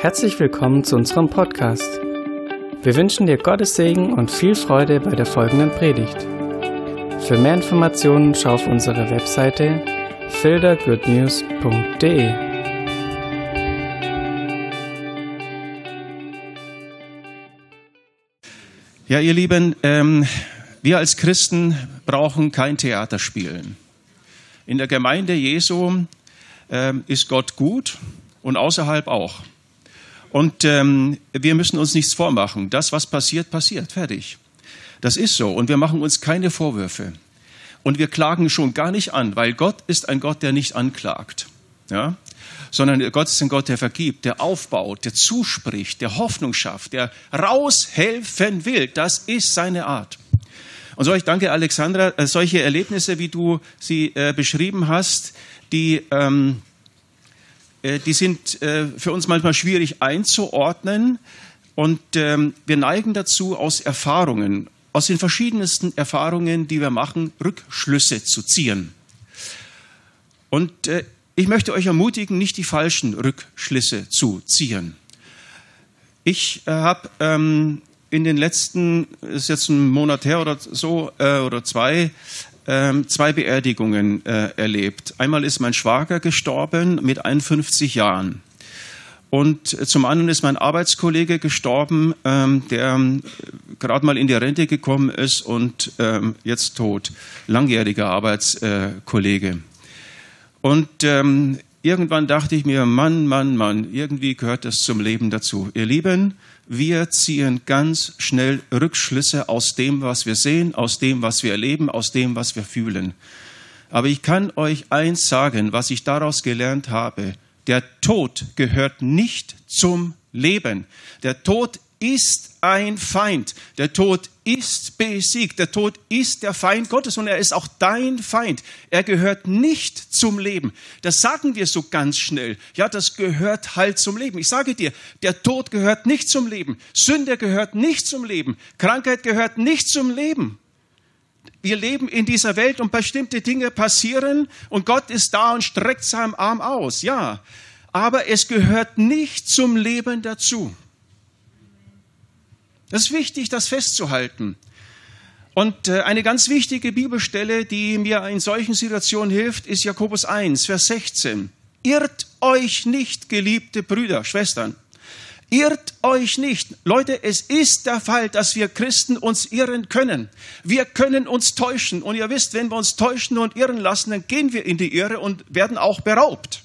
Herzlich willkommen zu unserem Podcast. Wir wünschen dir Gottes Segen und viel Freude bei der folgenden Predigt. Für mehr Informationen schau auf unsere Webseite fildergoodnews.de. Ja, ihr Lieben, ähm, wir als Christen brauchen kein Theater spielen. In der Gemeinde Jesu ähm, ist Gott gut und außerhalb auch. Und ähm, wir müssen uns nichts vormachen. Das, was passiert, passiert. Fertig. Das ist so. Und wir machen uns keine Vorwürfe. Und wir klagen schon gar nicht an, weil Gott ist ein Gott, der nicht anklagt. Ja? Sondern Gott ist ein Gott, der vergibt, der aufbaut, der zuspricht, der Hoffnung schafft, der raushelfen will. Das ist seine Art. Und so, ich danke Alexandra, äh, solche Erlebnisse, wie du sie äh, beschrieben hast, die, ähm, äh, die sind äh, für uns manchmal schwierig einzuordnen. Und ähm, wir neigen dazu, aus Erfahrungen, aus den verschiedensten Erfahrungen, die wir machen, Rückschlüsse zu ziehen. Und äh, ich möchte euch ermutigen, nicht die falschen Rückschlüsse zu ziehen. Ich äh, habe ähm, in den letzten, ist jetzt ein Monat her oder so, äh, oder zwei, ähm, zwei Beerdigungen äh, erlebt. Einmal ist mein Schwager gestorben mit 51 Jahren. Und zum anderen ist mein Arbeitskollege gestorben, ähm, der ähm, gerade mal in die Rente gekommen ist und ähm, jetzt tot. Langjähriger Arbeitskollege. Und ähm, irgendwann dachte ich mir, Mann, Mann, Mann, irgendwie gehört das zum Leben dazu. Ihr Lieben, wir ziehen ganz schnell Rückschlüsse aus dem, was wir sehen, aus dem, was wir erleben, aus dem, was wir fühlen. Aber ich kann euch eins sagen, was ich daraus gelernt habe. Der Tod gehört nicht zum Leben. Der Tod ist ein Feind. Der Tod ist besiegt. Der Tod ist der Feind Gottes und er ist auch dein Feind. Er gehört nicht zum Leben. Das sagen wir so ganz schnell. Ja, das gehört halt zum Leben. Ich sage dir, der Tod gehört nicht zum Leben. Sünde gehört nicht zum Leben. Krankheit gehört nicht zum Leben. Wir leben in dieser Welt und bestimmte Dinge passieren und Gott ist da und streckt seinen Arm aus. Ja, aber es gehört nicht zum Leben dazu. Das ist wichtig, das festzuhalten. Und äh, eine ganz wichtige Bibelstelle, die mir in solchen Situationen hilft, ist Jakobus 1, Vers 16. Irrt euch nicht, geliebte Brüder, Schwestern. Irrt euch nicht. Leute, es ist der Fall, dass wir Christen uns irren können. Wir können uns täuschen. Und ihr wisst, wenn wir uns täuschen und irren lassen, dann gehen wir in die Irre und werden auch beraubt.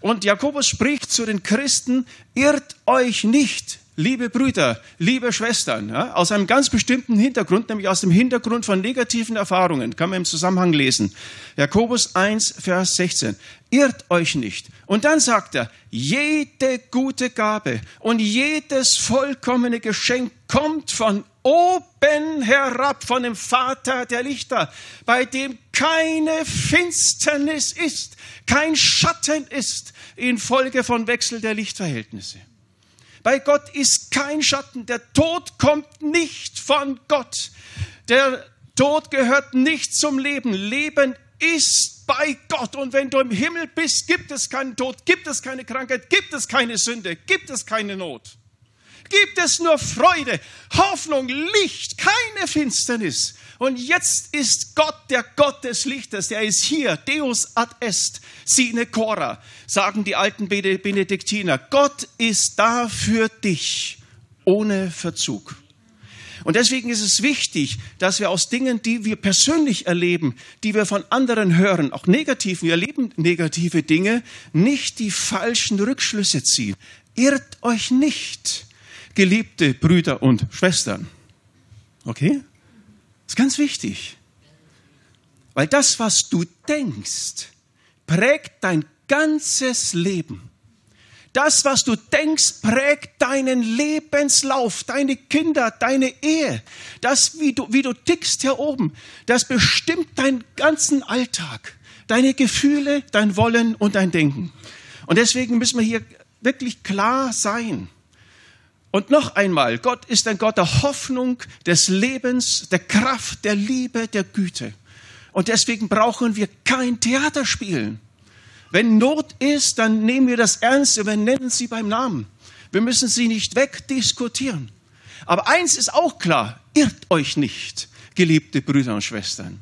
Und Jakobus spricht zu den Christen, irrt euch nicht, liebe Brüder, liebe Schwestern, ja, aus einem ganz bestimmten Hintergrund, nämlich aus dem Hintergrund von negativen Erfahrungen, kann man im Zusammenhang lesen. Jakobus 1, Vers 16. Irrt euch nicht. Und dann sagt er, jede gute Gabe und jedes vollkommene Geschenk kommt von oben herab, von dem Vater der Lichter, bei dem keine Finsternis ist, kein Schatten ist, infolge von Wechsel der Lichtverhältnisse. Bei Gott ist kein Schatten. Der Tod kommt nicht von Gott. Der Tod gehört nicht zum Leben. Leben ist bei Gott. Und wenn du im Himmel bist, gibt es keinen Tod, gibt es keine Krankheit, gibt es keine Sünde, gibt es keine Not. Gibt es nur Freude, Hoffnung, Licht, keine Finsternis. Und jetzt ist Gott der Gott des Lichtes, der ist hier, Deus ad est, sine cora, sagen die alten Benediktiner. Gott ist da für dich, ohne Verzug. Und deswegen ist es wichtig, dass wir aus Dingen, die wir persönlich erleben, die wir von anderen hören, auch negativ, wir erleben negative Dinge, nicht die falschen Rückschlüsse ziehen. Irrt euch nicht, geliebte Brüder und Schwestern. Okay? Das ist ganz wichtig. Weil das, was du denkst, prägt dein ganzes Leben. Das, was du denkst, prägt deinen Lebenslauf, deine Kinder, deine Ehe. Das, wie du, wie du tickst hier oben, das bestimmt deinen ganzen Alltag, deine Gefühle, dein Wollen und dein Denken. Und deswegen müssen wir hier wirklich klar sein. Und noch einmal, Gott ist ein Gott der Hoffnung, des Lebens, der Kraft, der Liebe, der Güte. Und deswegen brauchen wir kein Theater spielen. Wenn Not ist, dann nehmen wir das ernst und wir nennen sie beim Namen. Wir müssen sie nicht wegdiskutieren. Aber eins ist auch klar, irrt euch nicht, geliebte Brüder und Schwestern.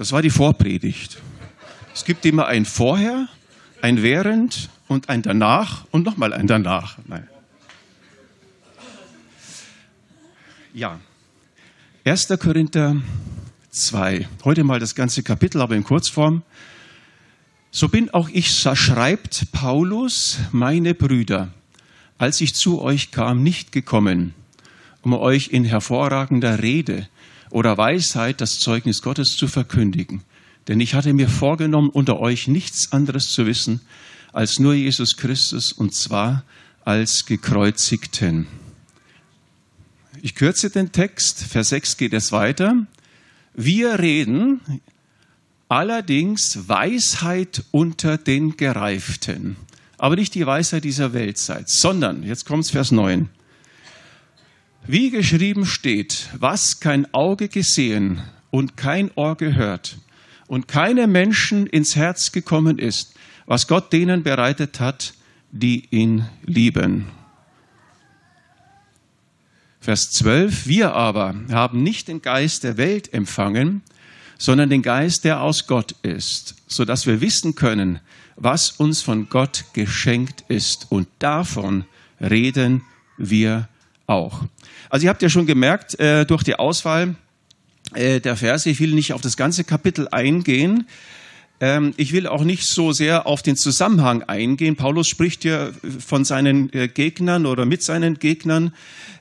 Das war die Vorpredigt. Es gibt immer ein Vorher, ein Während und ein Danach und nochmal ein Danach. Nein. Ja, 1. Korinther 2. Heute mal das ganze Kapitel, aber in Kurzform. So bin auch ich, schreibt Paulus, meine Brüder, als ich zu euch kam, nicht gekommen, um euch in hervorragender Rede oder Weisheit das Zeugnis Gottes zu verkündigen. Denn ich hatte mir vorgenommen, unter euch nichts anderes zu wissen als nur Jesus Christus und zwar als gekreuzigten. Ich kürze den Text, Vers 6 geht es weiter. Wir reden allerdings Weisheit unter den Gereiften, aber nicht die Weisheit dieser Weltzeit, sondern, jetzt kommt Vers 9, wie geschrieben steht, was kein Auge gesehen und kein Ohr gehört und keinem Menschen ins Herz gekommen ist, was Gott denen bereitet hat, die ihn lieben. Vers 12, wir aber haben nicht den Geist der Welt empfangen, sondern den Geist, der aus Gott ist, so dass wir wissen können, was uns von Gott geschenkt ist. Und davon reden wir auch. Also ihr habt ja schon gemerkt, äh, durch die Auswahl äh, der Verse, ich will nicht auf das ganze Kapitel eingehen, ähm, ich will auch nicht so sehr auf den Zusammenhang eingehen. Paulus spricht ja von seinen äh, Gegnern oder mit seinen Gegnern.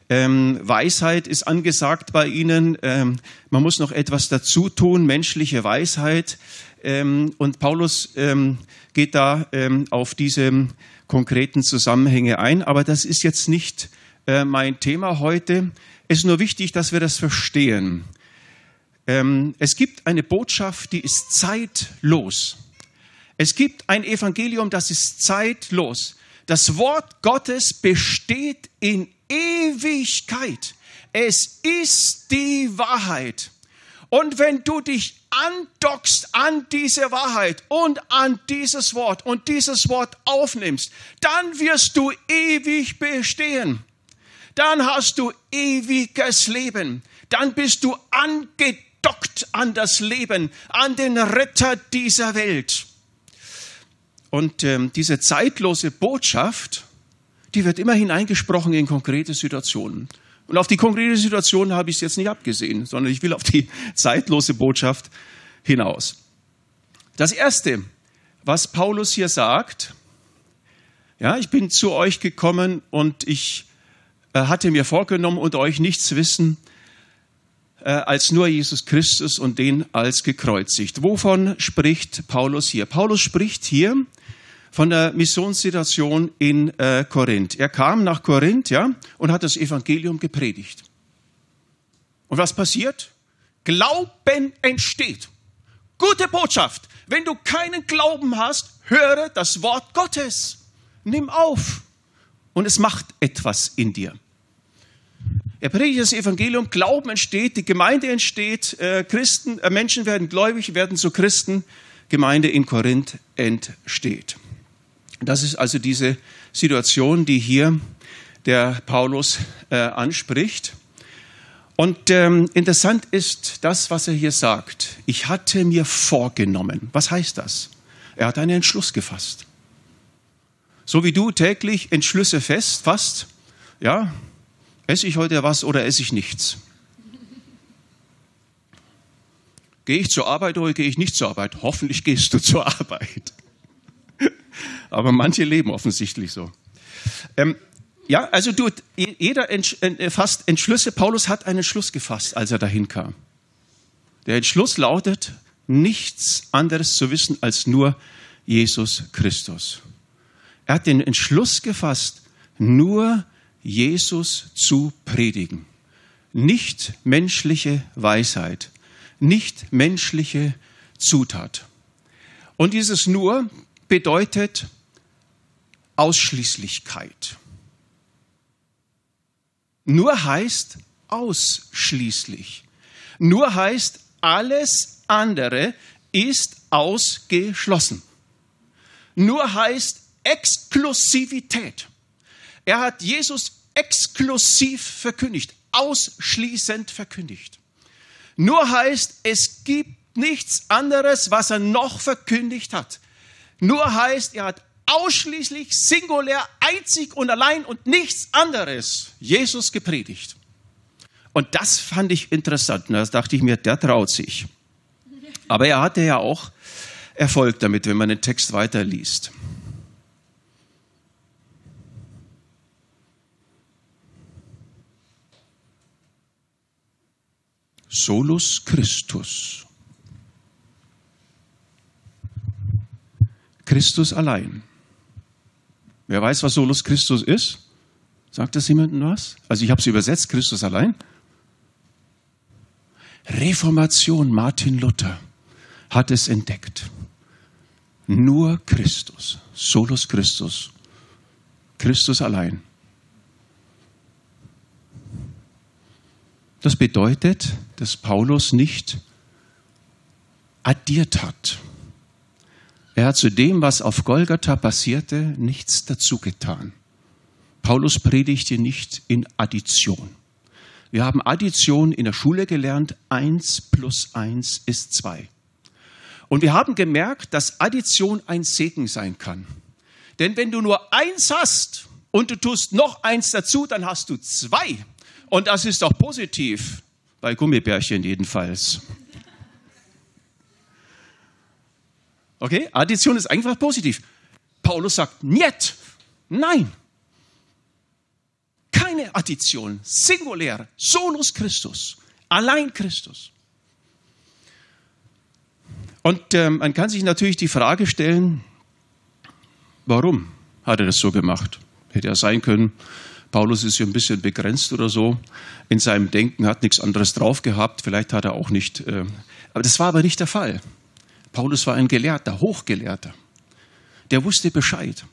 Ähm, Weisheit ist angesagt bei ihnen. Ähm, man muss noch etwas dazu tun, menschliche Weisheit. Ähm, und Paulus ähm, geht da ähm, auf diese konkreten Zusammenhänge ein. Aber das ist jetzt nicht äh, mein Thema heute. Es ist nur wichtig, dass wir das verstehen. Ähm, es gibt eine Botschaft, die ist zeitlos. Es gibt ein Evangelium, das ist zeitlos. Das Wort Gottes besteht in Ewigkeit. Es ist die Wahrheit. Und wenn du dich andockst an diese Wahrheit und an dieses Wort und dieses Wort aufnimmst, dann wirst du ewig bestehen dann hast du ewiges Leben. Dann bist du angedockt an das Leben, an den Retter dieser Welt. Und ähm, diese zeitlose Botschaft, die wird immer hineingesprochen in konkrete Situationen. Und auf die konkrete Situation habe ich es jetzt nicht abgesehen, sondern ich will auf die zeitlose Botschaft hinaus. Das Erste, was Paulus hier sagt, ja, ich bin zu euch gekommen und ich hatte mir vorgenommen, unter euch nichts wissen äh, als nur Jesus Christus und den als gekreuzigt. Wovon spricht Paulus hier? Paulus spricht hier von der Missionssituation in äh, Korinth. Er kam nach Korinth, ja, und hat das Evangelium gepredigt. Und was passiert? Glauben entsteht. Gute Botschaft. Wenn du keinen Glauben hast, höre das Wort Gottes. Nimm auf und es macht etwas in dir. Er predigt das Evangelium, Glauben entsteht, die Gemeinde entsteht, äh, Christen, äh, Menschen werden gläubig, werden zu Christen, Gemeinde in Korinth entsteht. Das ist also diese Situation, die hier der Paulus äh, anspricht. Und ähm, interessant ist das, was er hier sagt. Ich hatte mir vorgenommen. Was heißt das? Er hat einen Entschluss gefasst. So wie du täglich Entschlüsse fest, fast, ja, esse ich heute was oder esse ich nichts? Gehe ich zur Arbeit oder gehe ich nicht zur Arbeit? Hoffentlich gehst du zur Arbeit. Aber manche leben offensichtlich so. Ähm, ja, also du, jeder äh, fasst Entschlüsse. Paulus hat einen Entschluss gefasst, als er dahin kam. Der Entschluss lautet, nichts anderes zu wissen als nur Jesus Christus. Er hat den Entschluss gefasst, nur Jesus zu predigen. Nicht menschliche Weisheit, nicht menschliche Zutat. Und dieses nur bedeutet Ausschließlichkeit. Nur heißt ausschließlich, Nur heißt, alles andere ist ausgeschlossen. Nur heißt Exklusivität. Er hat Jesus exklusiv verkündigt, ausschließend verkündigt. Nur heißt, es gibt nichts anderes, was er noch verkündigt hat. Nur heißt, er hat ausschließlich, singulär, einzig und allein und nichts anderes Jesus gepredigt. Und das fand ich interessant. Und da dachte ich mir, der traut sich. Aber er hatte ja auch Erfolg damit, wenn man den Text weiterliest. Solus Christus. Christus allein. Wer weiß, was Solus Christus ist? Sagt das jemandem was? Also ich habe es übersetzt, Christus allein. Reformation Martin Luther hat es entdeckt. Nur Christus, Solus Christus, Christus allein. Das bedeutet, dass Paulus nicht addiert hat. Er hat zu dem, was auf Golgatha passierte, nichts dazu getan. Paulus predigte nicht in Addition. Wir haben Addition in der Schule gelernt. Eins plus eins ist zwei. Und wir haben gemerkt, dass Addition ein Segen sein kann. Denn wenn du nur eins hast und du tust noch eins dazu, dann hast du zwei. Und das ist doch positiv, bei Gummibärchen jedenfalls. Okay, Addition ist einfach positiv. Paulus sagt, niet, nein. Keine Addition, singulär, solus Christus, allein Christus. Und ähm, man kann sich natürlich die Frage stellen, warum hat er das so gemacht? Hätte er sein können, Paulus ist ja ein bisschen begrenzt oder so in seinem Denken, hat nichts anderes drauf gehabt, vielleicht hat er auch nicht, äh, aber das war aber nicht der Fall. Paulus war ein Gelehrter, Hochgelehrter. Der wusste Bescheid.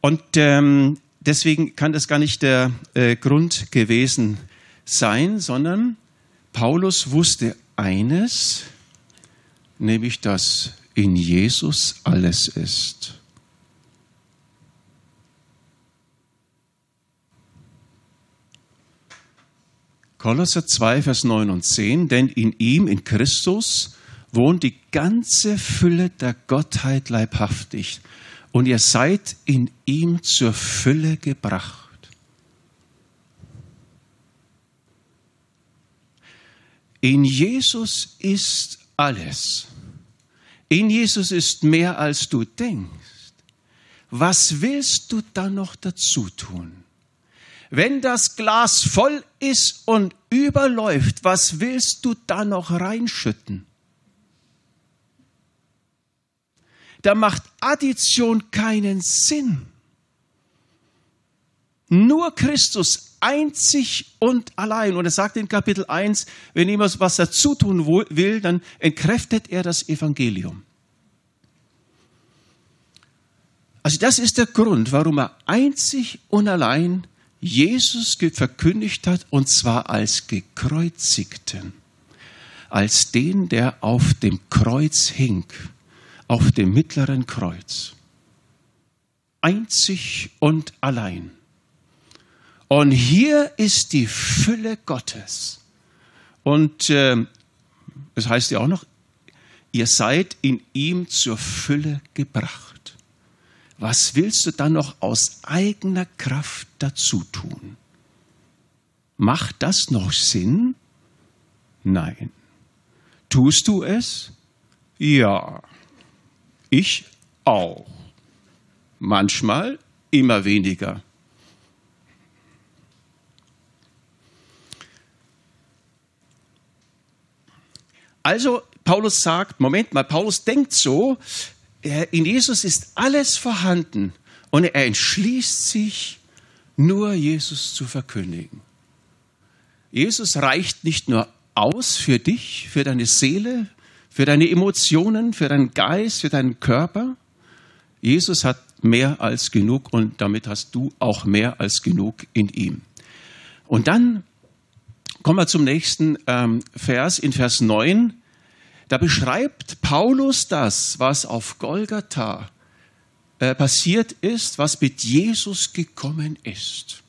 Und ähm, deswegen kann das gar nicht der äh, Grund gewesen sein, sondern Paulus wusste eines, nämlich dass in Jesus alles ist. Kolosser 2, Vers 9 und 10, denn in ihm, in Christus, wohnt die ganze Fülle der Gottheit leibhaftig und ihr seid in ihm zur Fülle gebracht. In Jesus ist alles. In Jesus ist mehr, als du denkst. Was willst du da noch dazu tun? Wenn das Glas voll ist und überläuft, was willst du da noch reinschütten? Da macht Addition keinen Sinn. Nur Christus einzig und allein. Und er sagt in Kapitel 1, wenn jemand was dazu tun will, dann entkräftet er das Evangelium. Also das ist der Grund, warum er einzig und allein Jesus verkündigt hat, und zwar als gekreuzigten, als den, der auf dem Kreuz hing, auf dem mittleren Kreuz. Einzig und allein. Und hier ist die Fülle Gottes. Und äh, es heißt ja auch noch, ihr seid in ihm zur Fülle gebracht was willst du dann noch aus eigener Kraft dazu tun? Macht das noch Sinn? Nein. Tust du es? Ja. Ich auch. Manchmal immer weniger. Also Paulus sagt, Moment mal, Paulus denkt so, in Jesus ist alles vorhanden und er entschließt sich, nur Jesus zu verkündigen. Jesus reicht nicht nur aus für dich, für deine Seele, für deine Emotionen, für deinen Geist, für deinen Körper. Jesus hat mehr als genug und damit hast du auch mehr als genug in ihm. Und dann Kommen wir zum nächsten ähm, Vers, in Vers 9. Da beschreibt Paulus das, was auf Golgatha äh, passiert ist, was mit Jesus gekommen ist.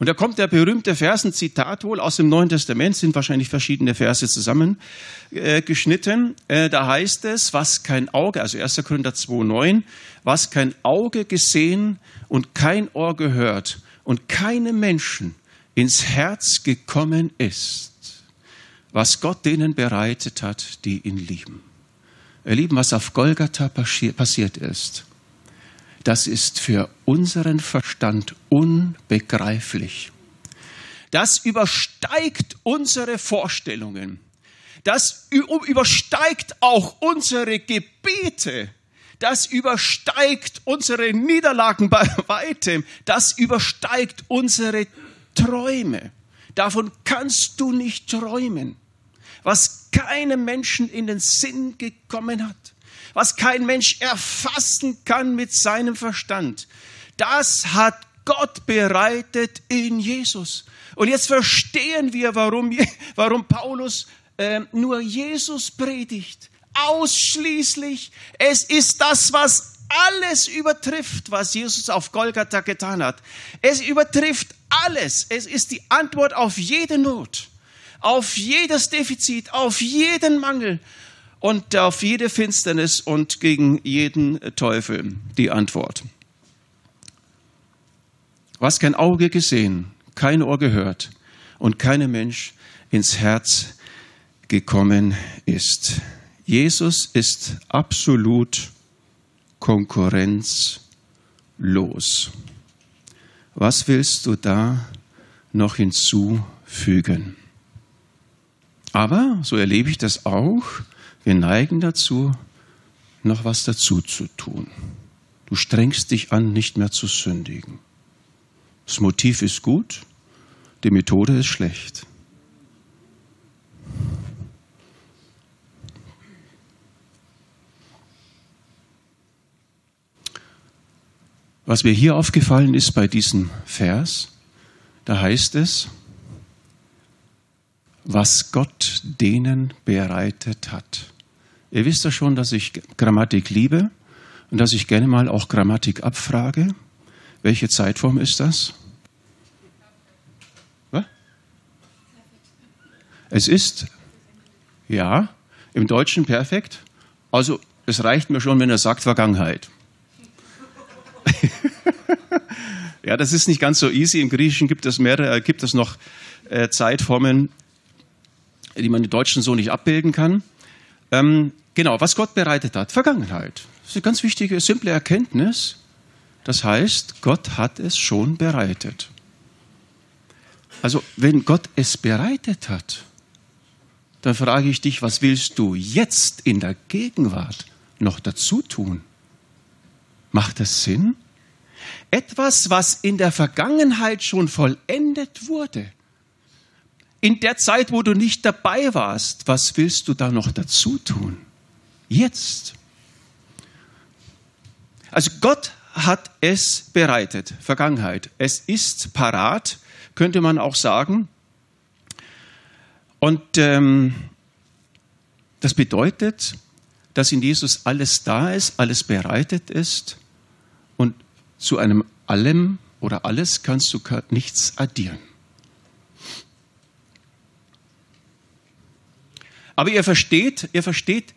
Und da kommt der berühmte Vers, ein Zitat wohl aus dem Neuen Testament, sind wahrscheinlich verschiedene Verse zusammengeschnitten. Äh, äh, da heißt es, was kein Auge, also 1. Korinther 2,9, was kein Auge gesehen und kein Ohr gehört und keine Menschen ins Herz gekommen ist, was Gott denen bereitet hat, die ihn lieben. Ihr Lieben, was auf Golgatha passiert ist, das ist für unseren Verstand unbegreiflich. Das übersteigt unsere Vorstellungen. Das übersteigt auch unsere Gebete. Das übersteigt unsere Niederlagen bei weitem. Das übersteigt unsere Träume. Davon kannst du nicht träumen. Was keinem Menschen in den Sinn gekommen hat, was kein Mensch erfassen kann mit seinem Verstand, das hat Gott bereitet in Jesus. Und jetzt verstehen wir, warum, warum Paulus äh, nur Jesus predigt. Ausschließlich. Es ist das, was alles übertrifft, was Jesus auf Golgatha getan hat. Es übertrifft alles. Es ist die Antwort auf jede Not, auf jedes Defizit, auf jeden Mangel und auf jede Finsternis und gegen jeden Teufel die Antwort. Was kein Auge gesehen, kein Ohr gehört und keinem Mensch ins Herz gekommen ist. Jesus ist absolut konkurrenzlos. Was willst du da noch hinzufügen? Aber, so erlebe ich das auch, wir neigen dazu, noch was dazu zu tun. Du strengst dich an, nicht mehr zu sündigen. Das Motiv ist gut, die Methode ist schlecht. Was mir hier aufgefallen ist bei diesem Vers, da heißt es, was Gott denen bereitet hat. Ihr wisst ja schon, dass ich Grammatik liebe und dass ich gerne mal auch Grammatik abfrage. Welche Zeitform ist das? Was? Es ist, ja, im Deutschen perfekt. Also es reicht mir schon, wenn er sagt Vergangenheit. ja, das ist nicht ganz so easy. Im Griechischen gibt es mehrere, äh, gibt es noch äh, Zeitformen, die man im Deutschen so nicht abbilden kann. Ähm, genau, was Gott bereitet hat. Vergangenheit. Das ist eine ganz wichtige, simple Erkenntnis. Das heißt, Gott hat es schon bereitet. Also, wenn Gott es bereitet hat, dann frage ich dich, was willst du jetzt in der Gegenwart noch dazu tun? Macht das Sinn? Etwas, was in der Vergangenheit schon vollendet wurde. In der Zeit, wo du nicht dabei warst, was willst du da noch dazu tun? Jetzt. Also Gott hat es bereitet, Vergangenheit. Es ist parat, könnte man auch sagen. Und ähm, das bedeutet, dass in Jesus alles da ist, alles bereitet ist und zu einem allem oder alles kannst du nichts addieren. Aber ihr versteht, ihr versteht,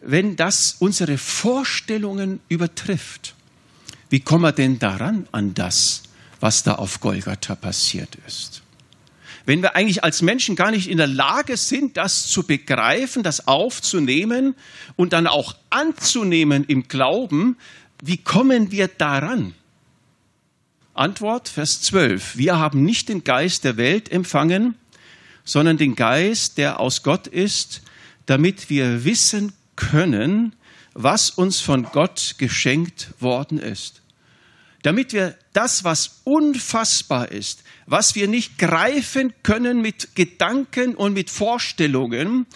wenn das unsere Vorstellungen übertrifft, wie kommen wir denn daran an das, was da auf Golgatha passiert ist? Wenn wir eigentlich als Menschen gar nicht in der Lage sind, das zu begreifen, das aufzunehmen und dann auch anzunehmen im Glauben, wie kommen wir daran? Antwort, Vers 12. Wir haben nicht den Geist der Welt empfangen, sondern den Geist, der aus Gott ist, damit wir wissen können, was uns von Gott geschenkt worden ist. Damit wir das, was unfassbar ist, was wir nicht greifen können mit Gedanken und mit Vorstellungen,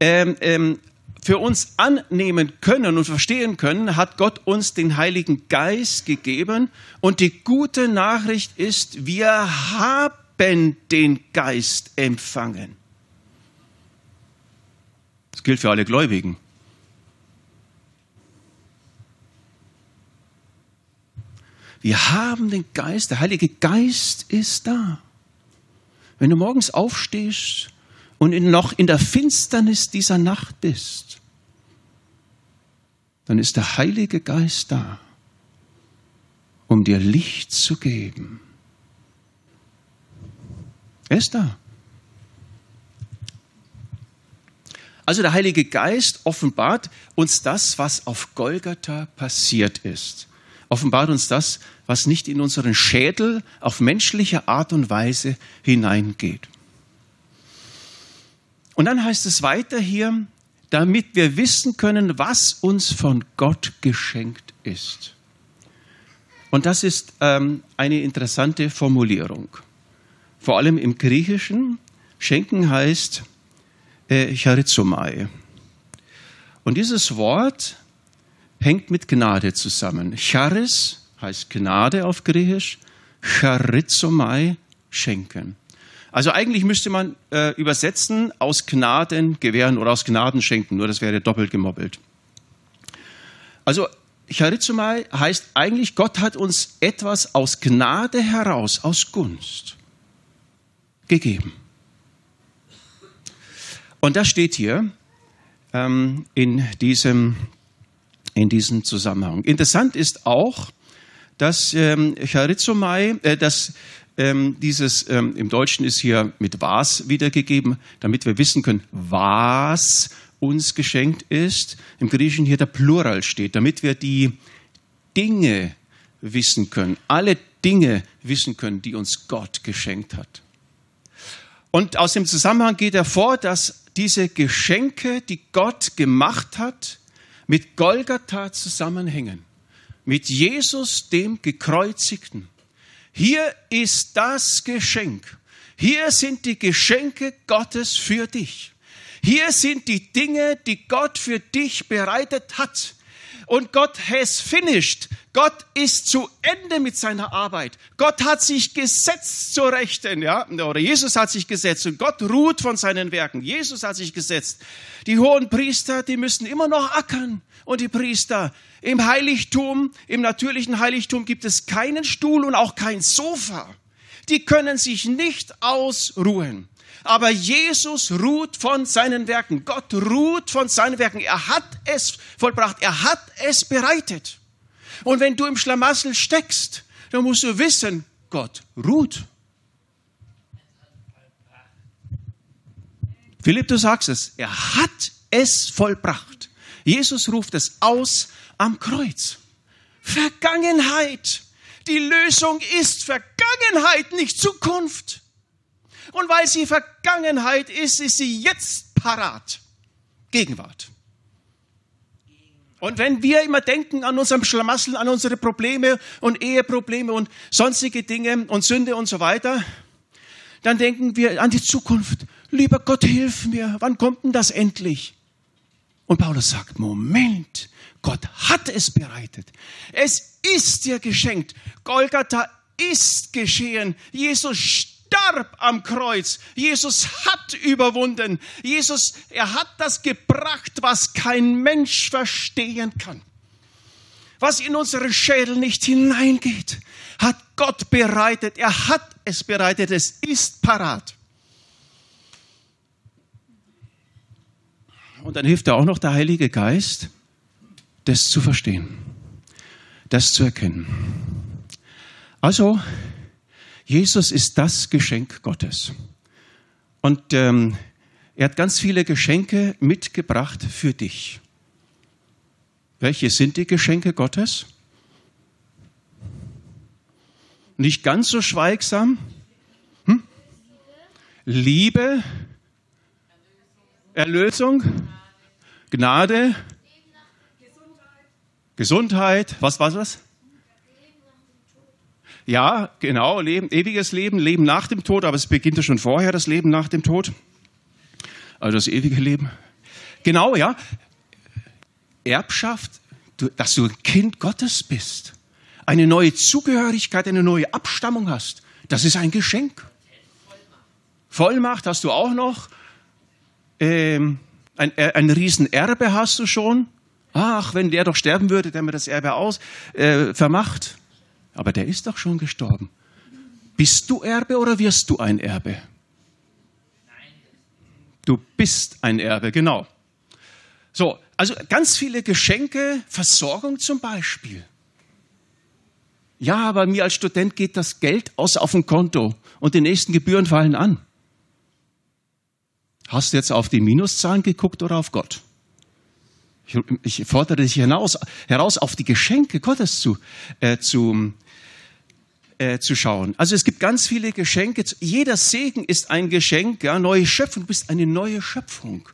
ähm, ähm, für uns annehmen können und verstehen können, hat Gott uns den Heiligen Geist gegeben. Und die gute Nachricht ist, wir haben haben den Geist empfangen. Das gilt für alle Gläubigen. Wir haben den Geist, der Heilige Geist ist da. Wenn du morgens aufstehst und in, noch in der Finsternis dieser Nacht bist, dann ist der Heilige Geist da, um dir Licht zu geben. Er ist da. Also der Heilige Geist offenbart uns das, was auf Golgatha passiert ist. Offenbart uns das, was nicht in unseren Schädel auf menschliche Art und Weise hineingeht. Und dann heißt es weiter hier, damit wir wissen können, was uns von Gott geschenkt ist. Und das ist ähm, eine interessante Formulierung. Vor allem im Griechischen. Schenken heißt äh, charizomai. Und dieses Wort hängt mit Gnade zusammen. Charis heißt Gnade auf Griechisch, charizomai schenken. Also eigentlich müsste man äh, übersetzen aus Gnaden gewähren oder aus Gnaden schenken, nur das wäre doppelt gemobbelt. Also charizomai heißt eigentlich, Gott hat uns etwas aus Gnade heraus, aus Gunst gegeben. Und das steht hier ähm, in, diesem, in diesem Zusammenhang. Interessant ist auch, dass ähm, Charizomai, äh, dass ähm, dieses ähm, im Deutschen ist hier mit was wiedergegeben, damit wir wissen können, was uns geschenkt ist. Im Griechischen hier der Plural steht, damit wir die Dinge wissen können, alle Dinge wissen können, die uns Gott geschenkt hat. Und aus dem Zusammenhang geht hervor, dass diese Geschenke, die Gott gemacht hat, mit Golgatha zusammenhängen. Mit Jesus, dem Gekreuzigten. Hier ist das Geschenk. Hier sind die Geschenke Gottes für dich. Hier sind die Dinge, die Gott für dich bereitet hat und Gott has finished. Gott ist zu Ende mit seiner Arbeit. Gott hat sich gesetzt zur Rechten, ja, oder Jesus hat sich gesetzt und Gott ruht von seinen Werken. Jesus hat sich gesetzt. Die hohen Priester, die müssen immer noch ackern und die Priester im Heiligtum, im natürlichen Heiligtum gibt es keinen Stuhl und auch kein Sofa. Die können sich nicht ausruhen. Aber Jesus ruht von seinen Werken. Gott ruht von seinen Werken. Er hat es vollbracht. Er hat es bereitet. Und wenn du im Schlamassel steckst, dann musst du wissen, Gott ruht. Philipp, du sagst es. Er hat es vollbracht. Jesus ruft es aus am Kreuz. Vergangenheit. Die Lösung ist Vergangenheit, nicht Zukunft. Und weil sie Vergangenheit ist, ist sie jetzt parat. Gegenwart. Und wenn wir immer denken an unserem Schlamassel, an unsere Probleme und Eheprobleme und sonstige Dinge und Sünde und so weiter, dann denken wir an die Zukunft. Lieber Gott, hilf mir. Wann kommt denn das endlich? Und Paulus sagt, Moment, Gott hat es bereitet. Es ist dir geschenkt. Golgatha ist geschehen. Jesus starb am Kreuz. Jesus hat überwunden. Jesus, er hat das gebracht, was kein Mensch verstehen kann. Was in unsere Schädel nicht hineingeht, hat Gott bereitet. Er hat es bereitet. Es ist parat. Und dann hilft er auch noch der Heilige Geist, das zu verstehen, das zu erkennen. Also, Jesus ist das Geschenk Gottes. Und ähm, er hat ganz viele Geschenke mitgebracht für dich. Welche sind die Geschenke Gottes? Nicht ganz so schweigsam. Hm? Liebe, Erlösung, Gnade, Gesundheit, was war das? Ja, genau, Leben, ewiges Leben, Leben nach dem Tod, aber es beginnt ja schon vorher, das Leben nach dem Tod. Also das ewige Leben. Genau, ja. Erbschaft, dass du ein Kind Gottes bist. Eine neue Zugehörigkeit, eine neue Abstammung hast. Das ist ein Geschenk. Vollmacht hast du auch noch. Ähm, ein, äh, ein Riesenerbe hast du schon. Ach, wenn der doch sterben würde, der mir das Erbe aus äh, vermacht. Aber der ist doch schon gestorben. Bist du Erbe oder wirst du ein Erbe? Du bist ein Erbe, genau. So, also ganz viele Geschenke, Versorgung zum Beispiel. Ja, aber mir als Student geht das Geld aus auf dem Konto und die nächsten Gebühren fallen an. Hast du jetzt auf die Minuszahlen geguckt oder auf Gott? Ich, ich fordere dich hinaus, heraus, auf die Geschenke Gottes zu, äh, zu, äh, zu schauen. Also es gibt ganz viele Geschenke. Jeder Segen ist ein Geschenk. Ja, neue Schöpfung, du bist eine neue Schöpfung.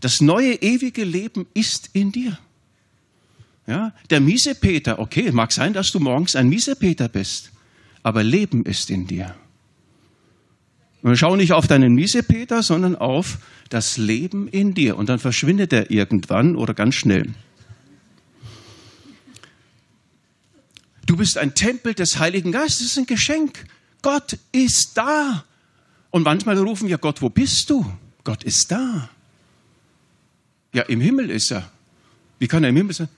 Das neue ewige Leben ist in dir. Ja, der Miesepeter, okay, mag sein, dass du morgens ein Miesepeter bist, aber Leben ist in dir. Und schau nicht auf deinen Miesepeter, sondern auf das Leben in dir. Und dann verschwindet er irgendwann oder ganz schnell. Du bist ein Tempel des Heiligen Geistes, das ist ein Geschenk. Gott ist da. Und manchmal rufen wir Gott, wo bist du? Gott ist da. Ja, im Himmel ist er. Wie kann er im Himmel sein?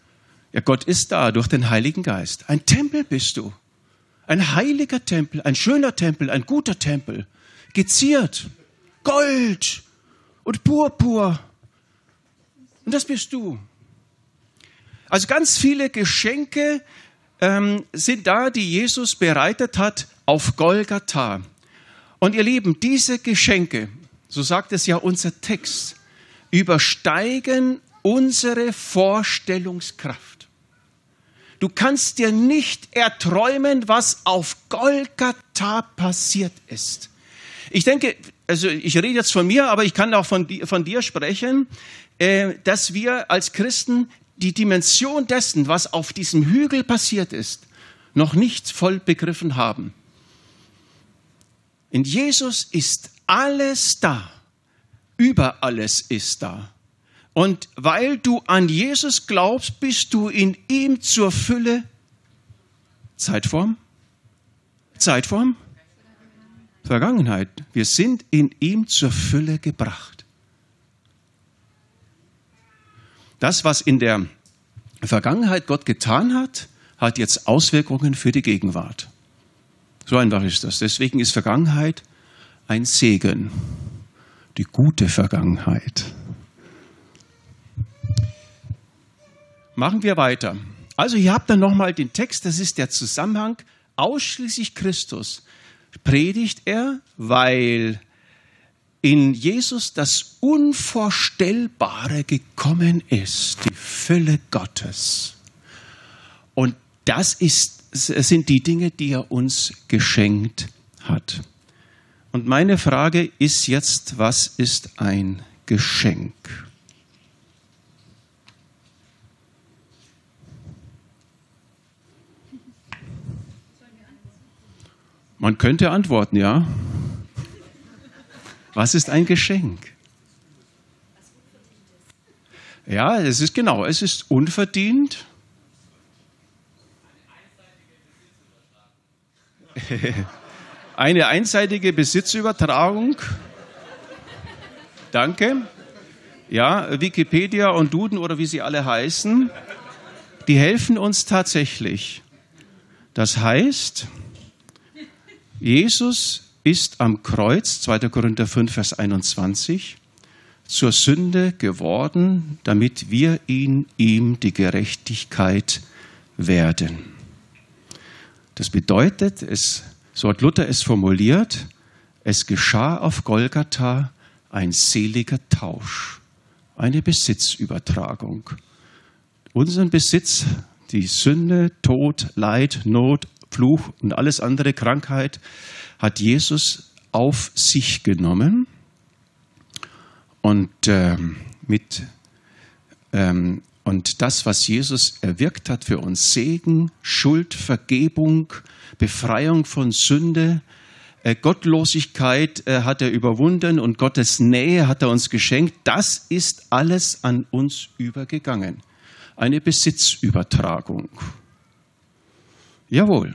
Ja, Gott ist da durch den Heiligen Geist. Ein Tempel bist du. Ein heiliger Tempel, ein schöner Tempel, ein guter Tempel geziert, Gold und Purpur. Und das bist du. Also ganz viele Geschenke ähm, sind da, die Jesus bereitet hat auf Golgatha. Und ihr Lieben, diese Geschenke, so sagt es ja unser Text, übersteigen unsere Vorstellungskraft. Du kannst dir nicht erträumen, was auf Golgatha passiert ist. Ich denke, also ich rede jetzt von mir, aber ich kann auch von, von dir sprechen, äh, dass wir als Christen die Dimension dessen, was auf diesem Hügel passiert ist, noch nicht voll begriffen haben. In Jesus ist alles da. Über alles ist da. Und weil du an Jesus glaubst, bist du in ihm zur Fülle Zeitform? Zeitform? Vergangenheit. Wir sind in ihm zur Fülle gebracht. Das, was in der Vergangenheit Gott getan hat, hat jetzt Auswirkungen für die Gegenwart. So einfach ist das. Deswegen ist Vergangenheit ein Segen. Die gute Vergangenheit. Machen wir weiter. Also hier habt ihr nochmal den Text, das ist der Zusammenhang, ausschließlich Christus predigt er, weil in Jesus das Unvorstellbare gekommen ist, die Fülle Gottes. Und das ist, sind die Dinge, die er uns geschenkt hat. Und meine Frage ist jetzt, was ist ein Geschenk? Man könnte antworten, ja. Was ist ein Geschenk? Ja, es ist genau, es ist unverdient. Eine einseitige Besitzübertragung. Danke. Ja, Wikipedia und Duden oder wie sie alle heißen, die helfen uns tatsächlich. Das heißt, Jesus ist am Kreuz, 2. Korinther 5, Vers 21, zur Sünde geworden, damit wir in ihm die Gerechtigkeit werden. Das bedeutet, es, so hat Luther es formuliert, es geschah auf Golgatha ein seliger Tausch, eine Besitzübertragung. Unseren Besitz, die Sünde, Tod, Leid, Not, Fluch und alles andere, Krankheit, hat Jesus auf sich genommen und ähm, mit ähm, und das, was Jesus erwirkt hat für uns, Segen, Schuld, Vergebung, Befreiung von Sünde, äh, Gottlosigkeit äh, hat er überwunden und Gottes Nähe hat er uns geschenkt. Das ist alles an uns übergegangen. Eine Besitzübertragung. Jawohl,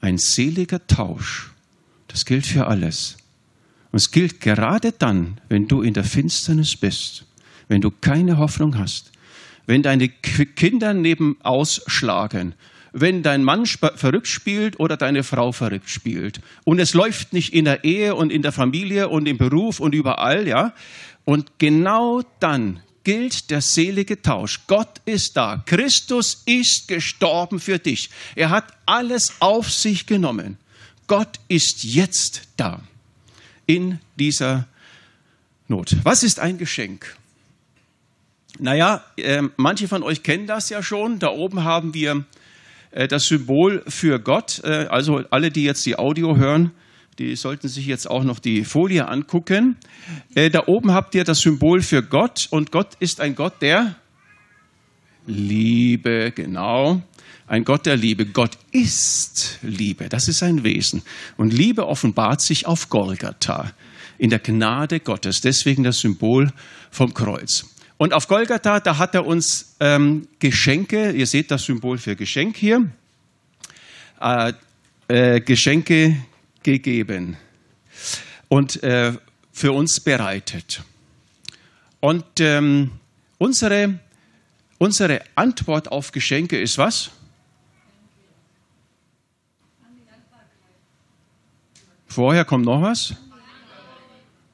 ein seliger Tausch. Das gilt für alles. Und es gilt gerade dann, wenn du in der Finsternis bist, wenn du keine Hoffnung hast, wenn deine Kinder neben ausschlagen, wenn dein Mann verrückt spielt oder deine Frau verrückt spielt und es läuft nicht in der Ehe und in der Familie und im Beruf und überall, ja. Und genau dann gilt der selige Tausch. Gott ist da. Christus ist gestorben für dich. Er hat alles auf sich genommen. Gott ist jetzt da in dieser Not. Was ist ein Geschenk? Naja, äh, manche von euch kennen das ja schon. Da oben haben wir äh, das Symbol für Gott. Äh, also alle, die jetzt die Audio hören, die sollten sich jetzt auch noch die Folie angucken. Äh, da oben habt ihr das Symbol für Gott und Gott ist ein Gott der Liebe, genau. Ein Gott der Liebe. Gott ist Liebe. Das ist sein Wesen. Und Liebe offenbart sich auf Golgatha in der Gnade Gottes. Deswegen das Symbol vom Kreuz. Und auf Golgatha, da hat er uns ähm, Geschenke, ihr seht das Symbol für Geschenk hier, äh, äh, Geschenke gegeben und äh, für uns bereitet. Und ähm, unsere, unsere Antwort auf Geschenke ist was? Vorher kommt noch was?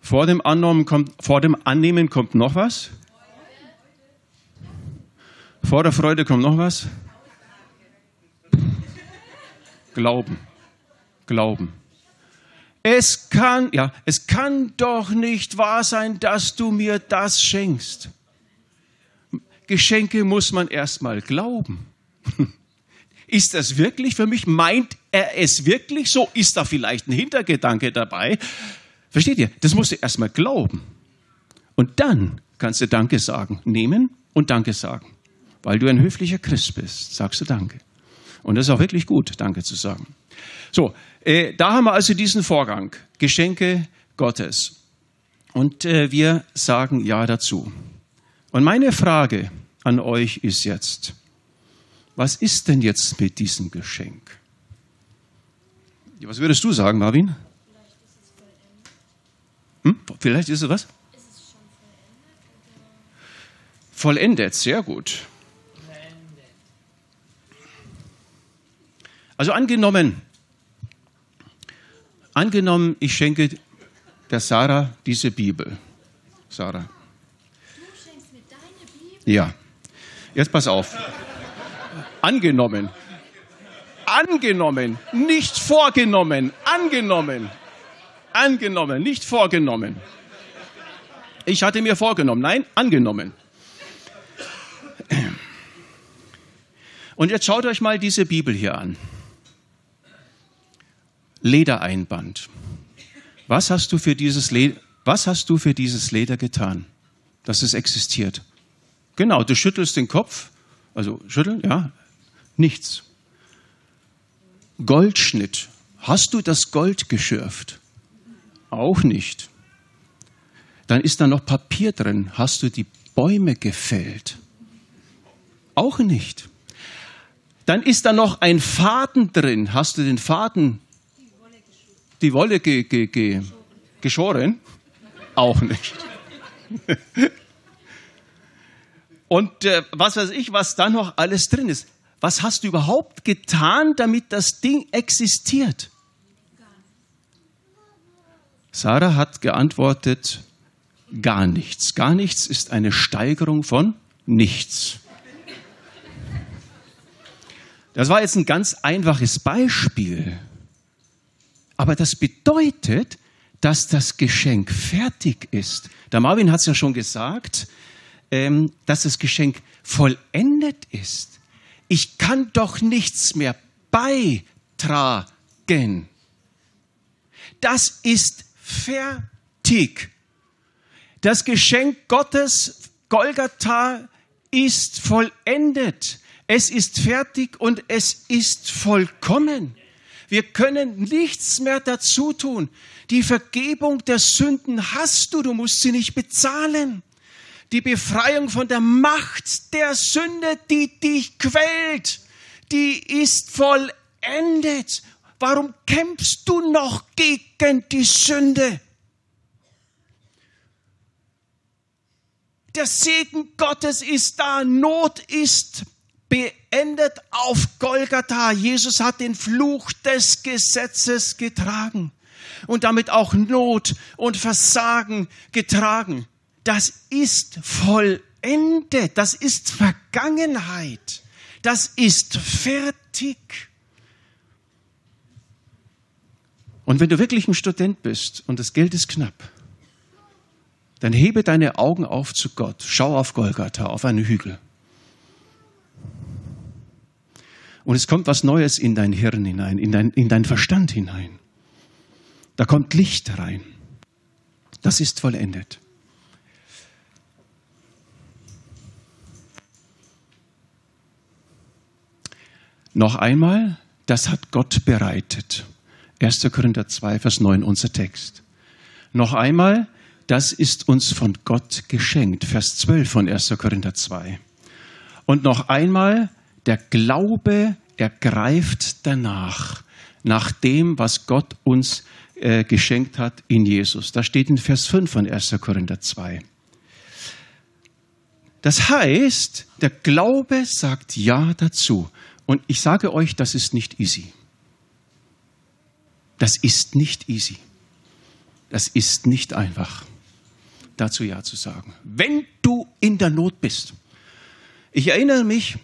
Vor dem, Annehmen kommt, vor dem Annehmen kommt noch was? Vor der Freude kommt noch was? Glauben. Glauben. Es kann, ja, es kann doch nicht wahr sein, dass du mir das schenkst. Geschenke muss man erstmal glauben. Ist das wirklich für mich? Meint er es wirklich so? Ist da vielleicht ein Hintergedanke dabei? Versteht ihr? Das musst du erstmal glauben. Und dann kannst du Danke sagen. Nehmen und Danke sagen. Weil du ein höflicher Christ bist, sagst du Danke. Und das ist auch wirklich gut, Danke zu sagen. So, äh, da haben wir also diesen Vorgang. Geschenke Gottes. Und äh, wir sagen Ja dazu. Und meine Frage an euch ist jetzt, was ist denn jetzt mit diesem Geschenk? Was würdest du sagen, Marvin? Hm? Vielleicht ist es was? vollendet, sehr gut. Also angenommen, angenommen, ich schenke der Sarah diese Bibel. Sarah. Du schenkst mir deine Bibel? Ja. Jetzt pass auf. Angenommen. Angenommen, nicht vorgenommen. Angenommen. Angenommen, nicht vorgenommen. Ich hatte mir vorgenommen. Nein, angenommen. Und jetzt schaut euch mal diese Bibel hier an. Ledereinband. Was hast du für dieses Leder, was hast du für dieses Leder getan, dass es existiert? Genau, du schüttelst den Kopf, also schütteln, ja, nichts. Goldschnitt. Hast du das Gold geschürft? Auch nicht. Dann ist da noch Papier drin. Hast du die Bäume gefällt? Auch nicht. Dann ist da noch ein Faden drin. Hast du den Faden die Wolle ge, ge, ge, geschoren? Auch nicht. Und äh, was weiß ich, was da noch alles drin ist. Was hast du überhaupt getan, damit das Ding existiert? Sarah hat geantwortet, gar nichts. Gar nichts ist eine Steigerung von nichts. Das war jetzt ein ganz einfaches Beispiel. Aber das bedeutet, dass das Geschenk fertig ist. Der Marvin hat es ja schon gesagt, ähm, dass das Geschenk vollendet ist. Ich kann doch nichts mehr beitragen. Das ist fertig. Das Geschenk Gottes, Golgatha, ist vollendet. Es ist fertig und es ist vollkommen. Wir können nichts mehr dazu tun. Die Vergebung der Sünden hast du, du musst sie nicht bezahlen die Befreiung von der Macht der Sünde, die dich quält, die ist vollendet. Warum kämpfst du noch gegen die Sünde? Der Segen Gottes ist da, Not ist beendet auf Golgatha. Jesus hat den Fluch des Gesetzes getragen und damit auch Not und Versagen getragen. Das ist vollendet. Das ist Vergangenheit. Das ist fertig. Und wenn du wirklich ein Student bist und das Geld ist knapp, dann hebe deine Augen auf zu Gott. Schau auf Golgatha, auf einen Hügel. Und es kommt was Neues in dein Hirn hinein, in dein, in dein Verstand hinein. Da kommt Licht rein. Das ist vollendet. Noch einmal, das hat Gott bereitet. 1. Korinther 2, Vers 9, unser Text. Noch einmal, das ist uns von Gott geschenkt. Vers 12 von 1. Korinther 2. Und noch einmal, der Glaube ergreift danach, nach dem, was Gott uns äh, geschenkt hat in Jesus. Das steht in Vers 5 von 1. Korinther 2. Das heißt, der Glaube sagt Ja dazu. Und ich sage euch, das ist nicht easy. Das ist nicht easy. Das ist nicht einfach, dazu Ja zu sagen. Wenn du in der Not bist. Ich erinnere mich,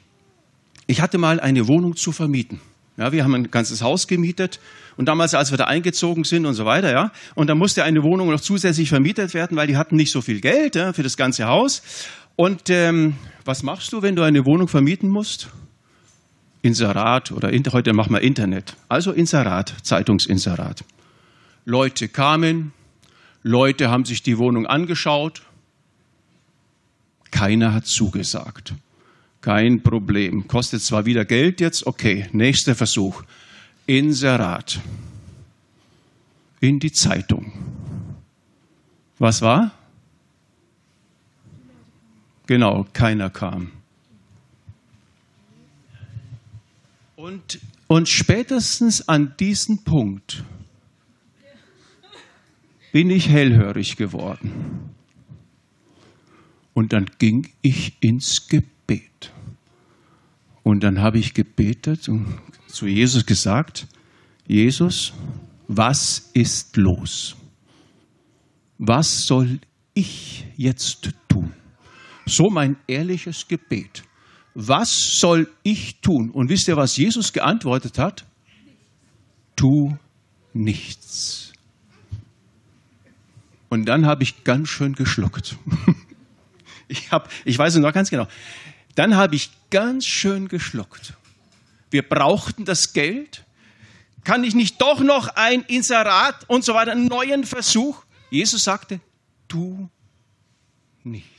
ich hatte mal eine Wohnung zu vermieten. Ja, wir haben ein ganzes Haus gemietet und damals, als wir da eingezogen sind und so weiter, ja, und da musste eine Wohnung noch zusätzlich vermietet werden, weil die hatten nicht so viel Geld ja, für das ganze Haus. Und ähm, was machst du, wenn du eine Wohnung vermieten musst? Inserat oder heute machen wir Internet. Also Inserat, Zeitungsinserat. Leute kamen, Leute haben sich die Wohnung angeschaut. Keiner hat zugesagt. Kein Problem. Kostet zwar wieder Geld jetzt, okay. Nächster Versuch. Inserat. In die Zeitung. Was war? Genau, keiner kam. Und, und spätestens an diesem Punkt bin ich hellhörig geworden. Und dann ging ich ins Gebet. Und dann habe ich gebetet und zu Jesus gesagt, Jesus, was ist los? Was soll ich jetzt tun? So mein ehrliches Gebet. Was soll ich tun? Und wisst ihr, was Jesus geantwortet hat? Tu nichts. Und dann habe ich ganz schön geschluckt. Ich, hab, ich weiß es noch ganz genau. Dann habe ich ganz schön geschluckt. Wir brauchten das Geld. Kann ich nicht doch noch ein Inserat und so weiter, einen neuen Versuch? Jesus sagte, tu nichts.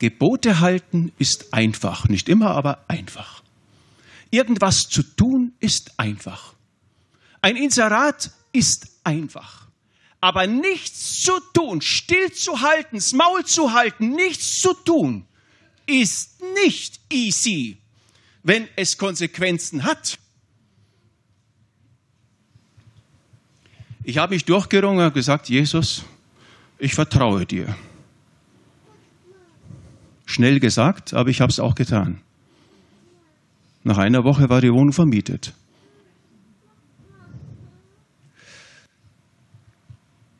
Gebote halten ist einfach. Nicht immer, aber einfach. Irgendwas zu tun ist einfach. Ein Inserat ist einfach. Aber nichts zu tun, still zu halten, das Maul zu halten, nichts zu tun, ist nicht easy, wenn es Konsequenzen hat. Ich habe mich durchgerungen und gesagt, Jesus, ich vertraue dir. Schnell gesagt, aber ich habe es auch getan. Nach einer Woche war die Wohnung vermietet.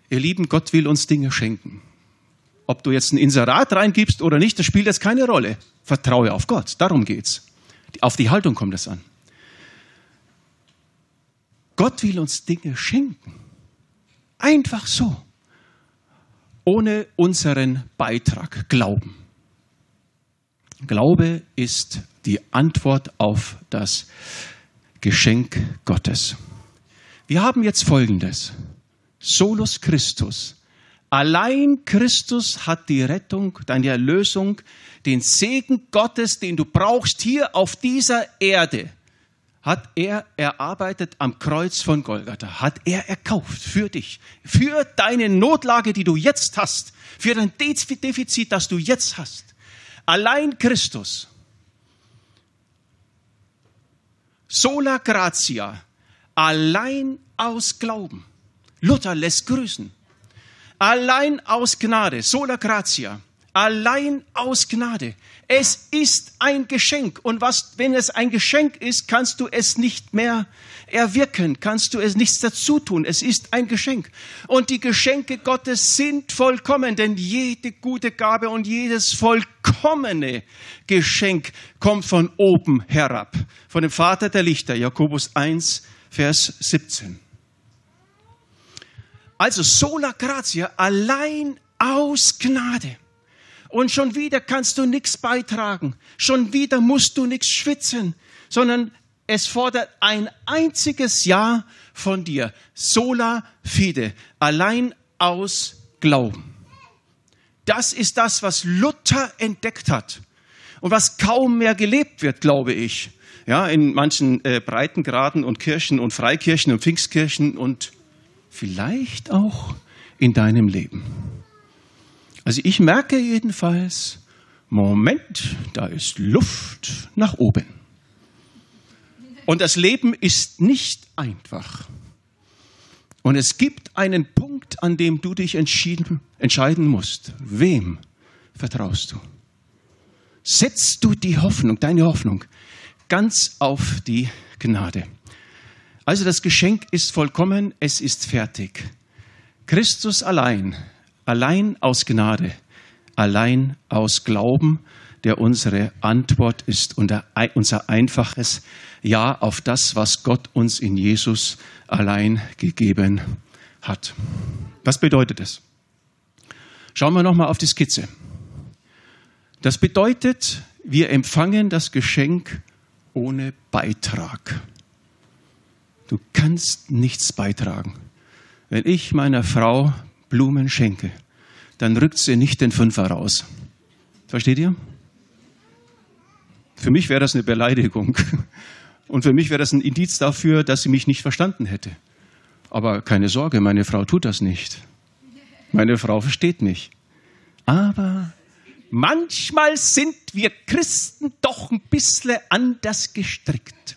Ihr Lieben, Gott will uns Dinge schenken. Ob du jetzt ein Inserat reingibst oder nicht, das spielt jetzt keine Rolle. Vertraue auf Gott, darum geht's. Auf die Haltung kommt es an. Gott will uns Dinge schenken. Einfach so. Ohne unseren Beitrag. Glauben. Glaube ist die Antwort auf das Geschenk Gottes. Wir haben jetzt Folgendes. Solus Christus. Allein Christus hat die Rettung, deine Erlösung, den Segen Gottes, den du brauchst hier auf dieser Erde, hat er erarbeitet am Kreuz von Golgatha, hat er erkauft für dich, für deine Notlage, die du jetzt hast, für dein Defizit, das du jetzt hast. Allein Christus. Sola gratia. Allein aus Glauben. Luther lässt grüßen. Allein aus Gnade, sola gratia, allein aus Gnade. Es ist ein Geschenk. Und was, wenn es ein Geschenk ist, kannst du es nicht mehr erwirken, kannst du es nichts dazu tun. Es ist ein Geschenk. Und die Geschenke Gottes sind vollkommen, denn jede gute Gabe und jedes vollkommene Geschenk kommt von oben herab, von dem Vater der Lichter, Jakobus 1, Vers 17. Also sola gratia, allein aus Gnade. Und schon wieder kannst du nichts beitragen. Schon wieder musst du nichts schwitzen, sondern es fordert ein einziges Ja von dir. Sola fide, allein aus Glauben. Das ist das, was Luther entdeckt hat und was kaum mehr gelebt wird, glaube ich. Ja, in manchen äh, Breitengraden und Kirchen und Freikirchen und Pfingstkirchen und vielleicht auch in deinem Leben. Also ich merke jedenfalls, Moment, da ist Luft nach oben. Und das Leben ist nicht einfach. Und es gibt einen Punkt, an dem du dich entscheiden musst. Wem vertraust du? Setzt du die Hoffnung, deine Hoffnung, ganz auf die Gnade. Also das Geschenk ist vollkommen, es ist fertig. Christus allein, allein aus Gnade, allein aus Glauben, der unsere Antwort ist und unser einfaches Ja auf das, was Gott uns in Jesus allein gegeben hat. Was bedeutet das? Schauen wir nochmal auf die Skizze. Das bedeutet, wir empfangen das Geschenk ohne Beitrag. Du kannst nichts beitragen. Wenn ich meiner Frau Blumen schenke, dann rückt sie nicht den Fünfer raus. Versteht ihr? Für mich wäre das eine Beleidigung. Und für mich wäre das ein Indiz dafür, dass sie mich nicht verstanden hätte. Aber keine Sorge, meine Frau tut das nicht. Meine Frau versteht mich. Aber manchmal sind wir Christen doch ein bisschen anders gestrickt.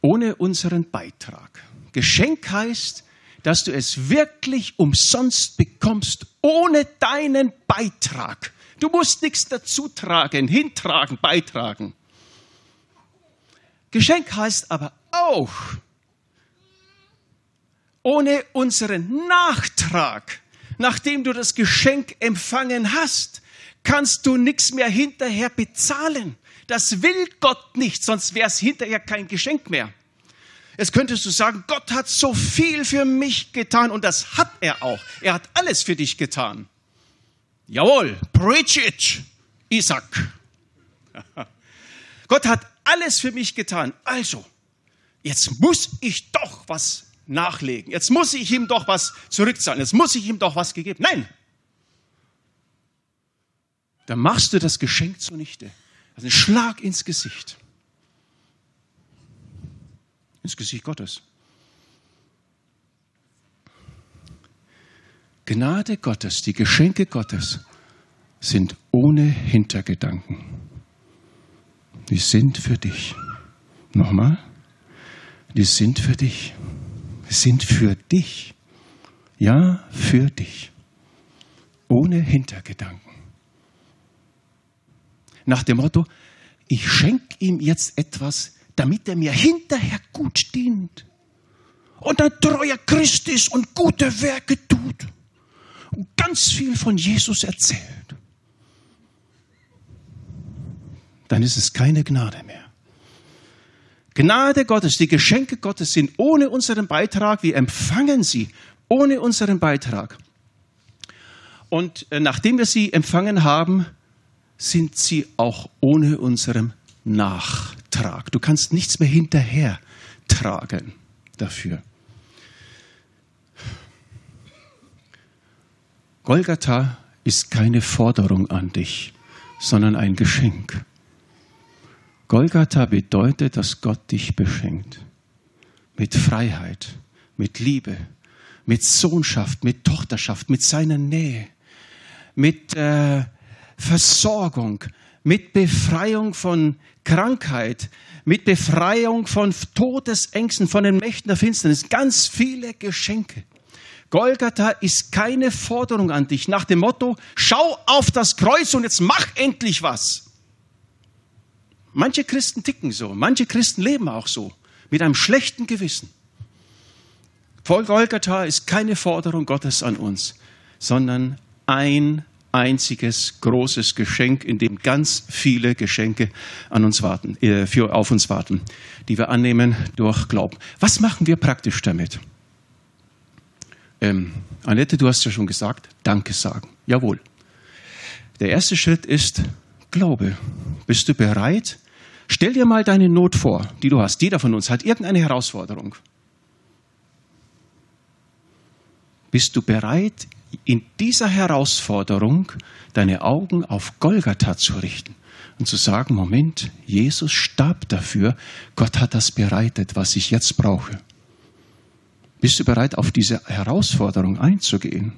ohne unseren Beitrag. Geschenk heißt, dass du es wirklich umsonst bekommst, ohne deinen Beitrag. Du musst nichts dazu tragen, hintragen, beitragen. Geschenk heißt aber auch, ohne unseren Nachtrag, nachdem du das Geschenk empfangen hast, kannst du nichts mehr hinterher bezahlen. Das will Gott nicht, sonst wäre es hinterher kein Geschenk mehr. Jetzt könntest du sagen, Gott hat so viel für mich getan und das hat er auch. Er hat alles für dich getan. Jawohl, preach it, Isaac. Gott hat alles für mich getan. Also, jetzt muss ich doch was nachlegen. Jetzt muss ich ihm doch was zurückzahlen. Jetzt muss ich ihm doch was gegeben. Nein. Dann machst du das Geschenk zunichte. Also ein Schlag ins Gesicht. Ins Gesicht Gottes. Gnade Gottes, die Geschenke Gottes sind ohne Hintergedanken. Die sind für dich. Nochmal. Die sind für dich. Die sind für dich. Ja, für dich. Ohne Hintergedanken nach dem Motto, ich schenke ihm jetzt etwas, damit er mir hinterher gut dient und ein treuer Christ ist und gute Werke tut und ganz viel von Jesus erzählt. Dann ist es keine Gnade mehr. Gnade Gottes, die Geschenke Gottes sind ohne unseren Beitrag. Wir empfangen sie ohne unseren Beitrag. Und äh, nachdem wir sie empfangen haben, sind sie auch ohne unserem Nachtrag. Du kannst nichts mehr hinterher tragen dafür. Golgatha ist keine Forderung an dich, sondern ein Geschenk. Golgatha bedeutet, dass Gott dich beschenkt. Mit Freiheit, mit Liebe, mit Sohnschaft, mit Tochterschaft, mit seiner Nähe, mit äh, Versorgung, mit Befreiung von Krankheit, mit Befreiung von Todesängsten, von den Mächten der Finsternis. Ganz viele Geschenke. Golgatha ist keine Forderung an dich nach dem Motto, schau auf das Kreuz und jetzt mach endlich was. Manche Christen ticken so, manche Christen leben auch so, mit einem schlechten Gewissen. Voll Golgatha ist keine Forderung Gottes an uns, sondern ein einziges großes Geschenk, in dem ganz viele Geschenke an uns warten, äh, für, auf uns warten, die wir annehmen durch Glauben. Was machen wir praktisch damit? Ähm, Annette, du hast ja schon gesagt, Danke sagen. Jawohl. Der erste Schritt ist Glaube. Bist du bereit? Stell dir mal deine Not vor, die du hast. Jeder von uns hat irgendeine Herausforderung. Bist du bereit, in dieser Herausforderung deine Augen auf Golgatha zu richten und zu sagen, Moment, Jesus starb dafür, Gott hat das bereitet, was ich jetzt brauche. Bist du bereit, auf diese Herausforderung einzugehen?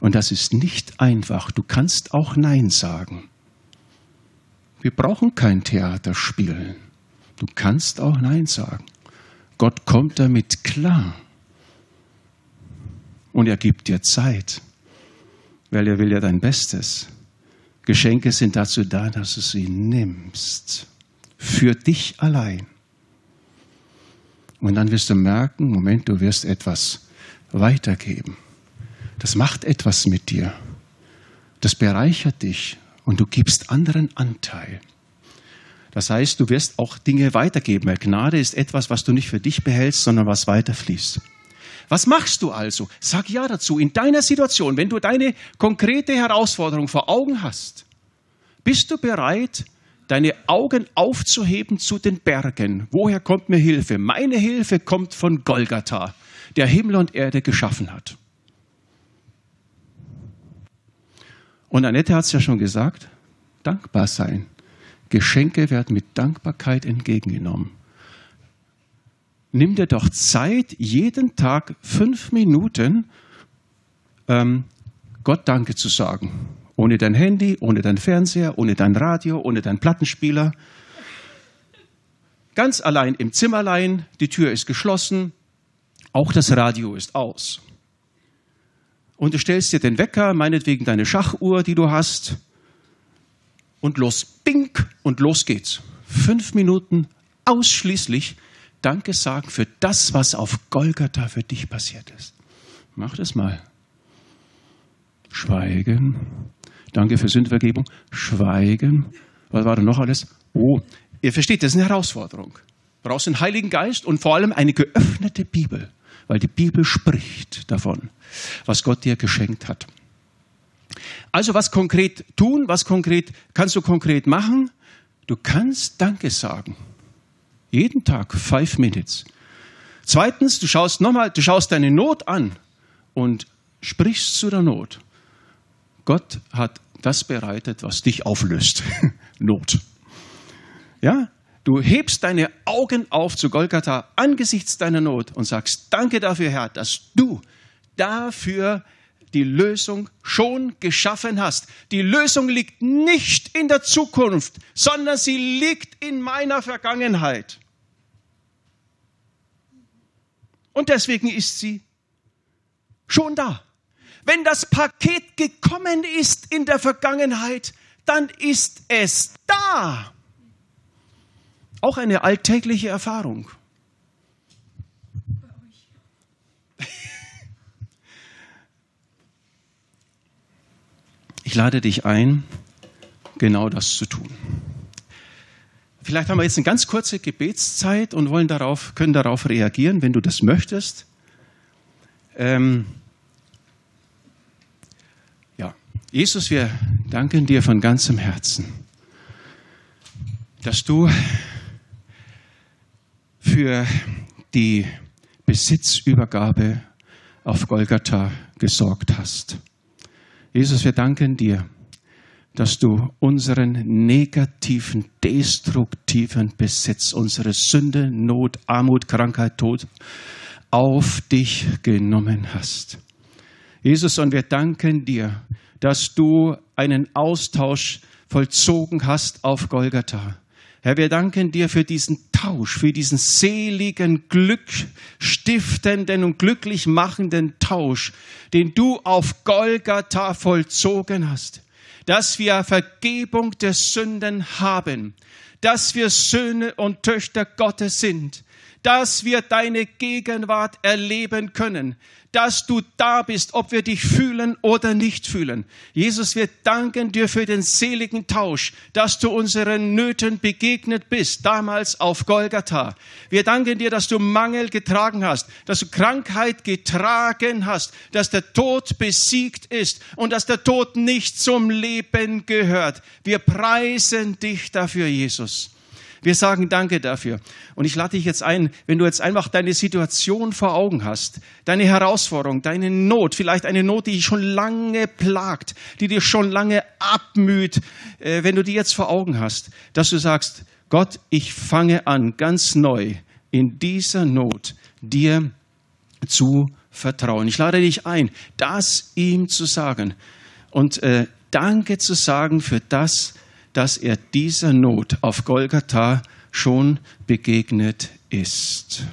Und das ist nicht einfach. Du kannst auch Nein sagen. Wir brauchen kein Theater spielen. Du kannst auch Nein sagen. Gott kommt damit klar. Und er gibt dir Zeit, weil er will ja dein Bestes. Geschenke sind dazu da, dass du sie nimmst. Für dich allein. Und dann wirst du merken, Moment, du wirst etwas weitergeben. Das macht etwas mit dir. Das bereichert dich und du gibst anderen Anteil. Das heißt, du wirst auch Dinge weitergeben, weil Gnade ist etwas, was du nicht für dich behältst, sondern was weiterfließt. Was machst du also? Sag ja dazu. In deiner Situation, wenn du deine konkrete Herausforderung vor Augen hast, bist du bereit, deine Augen aufzuheben zu den Bergen? Woher kommt mir Hilfe? Meine Hilfe kommt von Golgatha, der Himmel und Erde geschaffen hat. Und Annette hat es ja schon gesagt, dankbar sein. Geschenke werden mit Dankbarkeit entgegengenommen nimm dir doch Zeit, jeden Tag fünf Minuten ähm, Gott Danke zu sagen. Ohne dein Handy, ohne dein Fernseher, ohne dein Radio, ohne dein Plattenspieler. Ganz allein im Zimmerlein, die Tür ist geschlossen, auch das Radio ist aus. Und du stellst dir den Wecker, meinetwegen deine Schachuhr, die du hast, und los, bink, und los geht's. Fünf Minuten ausschließlich Danke sagen für das, was auf Golgatha für dich passiert ist. Mach das mal. Schweigen. Danke für Sündvergebung. Schweigen. Was war da noch alles? Oh, ihr versteht, das ist eine Herausforderung. Du brauchst den Heiligen Geist und vor allem eine geöffnete Bibel, weil die Bibel spricht davon, was Gott dir geschenkt hat. Also was konkret tun, was konkret kannst du konkret machen? Du kannst Danke sagen. Jeden Tag, five minutes. Zweitens, du schaust nochmal, du schaust deine Not an und sprichst zu der Not. Gott hat das bereitet, was dich auflöst. Not. Ja? Du hebst deine Augen auf zu Golgatha angesichts deiner Not und sagst, danke dafür, Herr, dass du dafür die Lösung schon geschaffen hast. Die Lösung liegt nicht in der Zukunft, sondern sie liegt in meiner Vergangenheit. Und deswegen ist sie schon da. Wenn das Paket gekommen ist in der Vergangenheit, dann ist es da. Auch eine alltägliche Erfahrung. Ich lade dich ein, genau das zu tun. Vielleicht haben wir jetzt eine ganz kurze Gebetszeit und wollen darauf, können darauf reagieren, wenn du das möchtest. Ähm ja, Jesus, wir danken dir von ganzem Herzen, dass du für die Besitzübergabe auf Golgatha gesorgt hast. Jesus, wir danken dir dass du unseren negativen, destruktiven Besitz, unsere Sünde, Not, Armut, Krankheit, Tod auf dich genommen hast. Jesus, und wir danken dir, dass du einen Austausch vollzogen hast auf Golgatha. Herr, wir danken dir für diesen Tausch, für diesen seligen, glückstiftenden und glücklich machenden Tausch, den du auf Golgatha vollzogen hast, dass wir Vergebung der Sünden haben, dass wir Söhne und Töchter Gottes sind, dass wir deine Gegenwart erleben können, dass du da bist, ob wir dich fühlen oder nicht fühlen. Jesus, wir danken dir für den seligen Tausch, dass du unseren Nöten begegnet bist, damals auf Golgatha. Wir danken dir, dass du Mangel getragen hast, dass du Krankheit getragen hast, dass der Tod besiegt ist und dass der Tod nicht zum Leben gehört. Wir preisen dich dafür, Jesus. Wir sagen Danke dafür. Und ich lade dich jetzt ein, wenn du jetzt einfach deine Situation vor Augen hast, deine Herausforderung, deine Not, vielleicht eine Not, die dich schon lange plagt, die dir schon lange abmüht, äh, wenn du die jetzt vor Augen hast, dass du sagst, Gott, ich fange an, ganz neu in dieser Not dir zu vertrauen. Ich lade dich ein, das ihm zu sagen und äh, Danke zu sagen für das, dass er dieser Not auf Golgatha schon begegnet ist.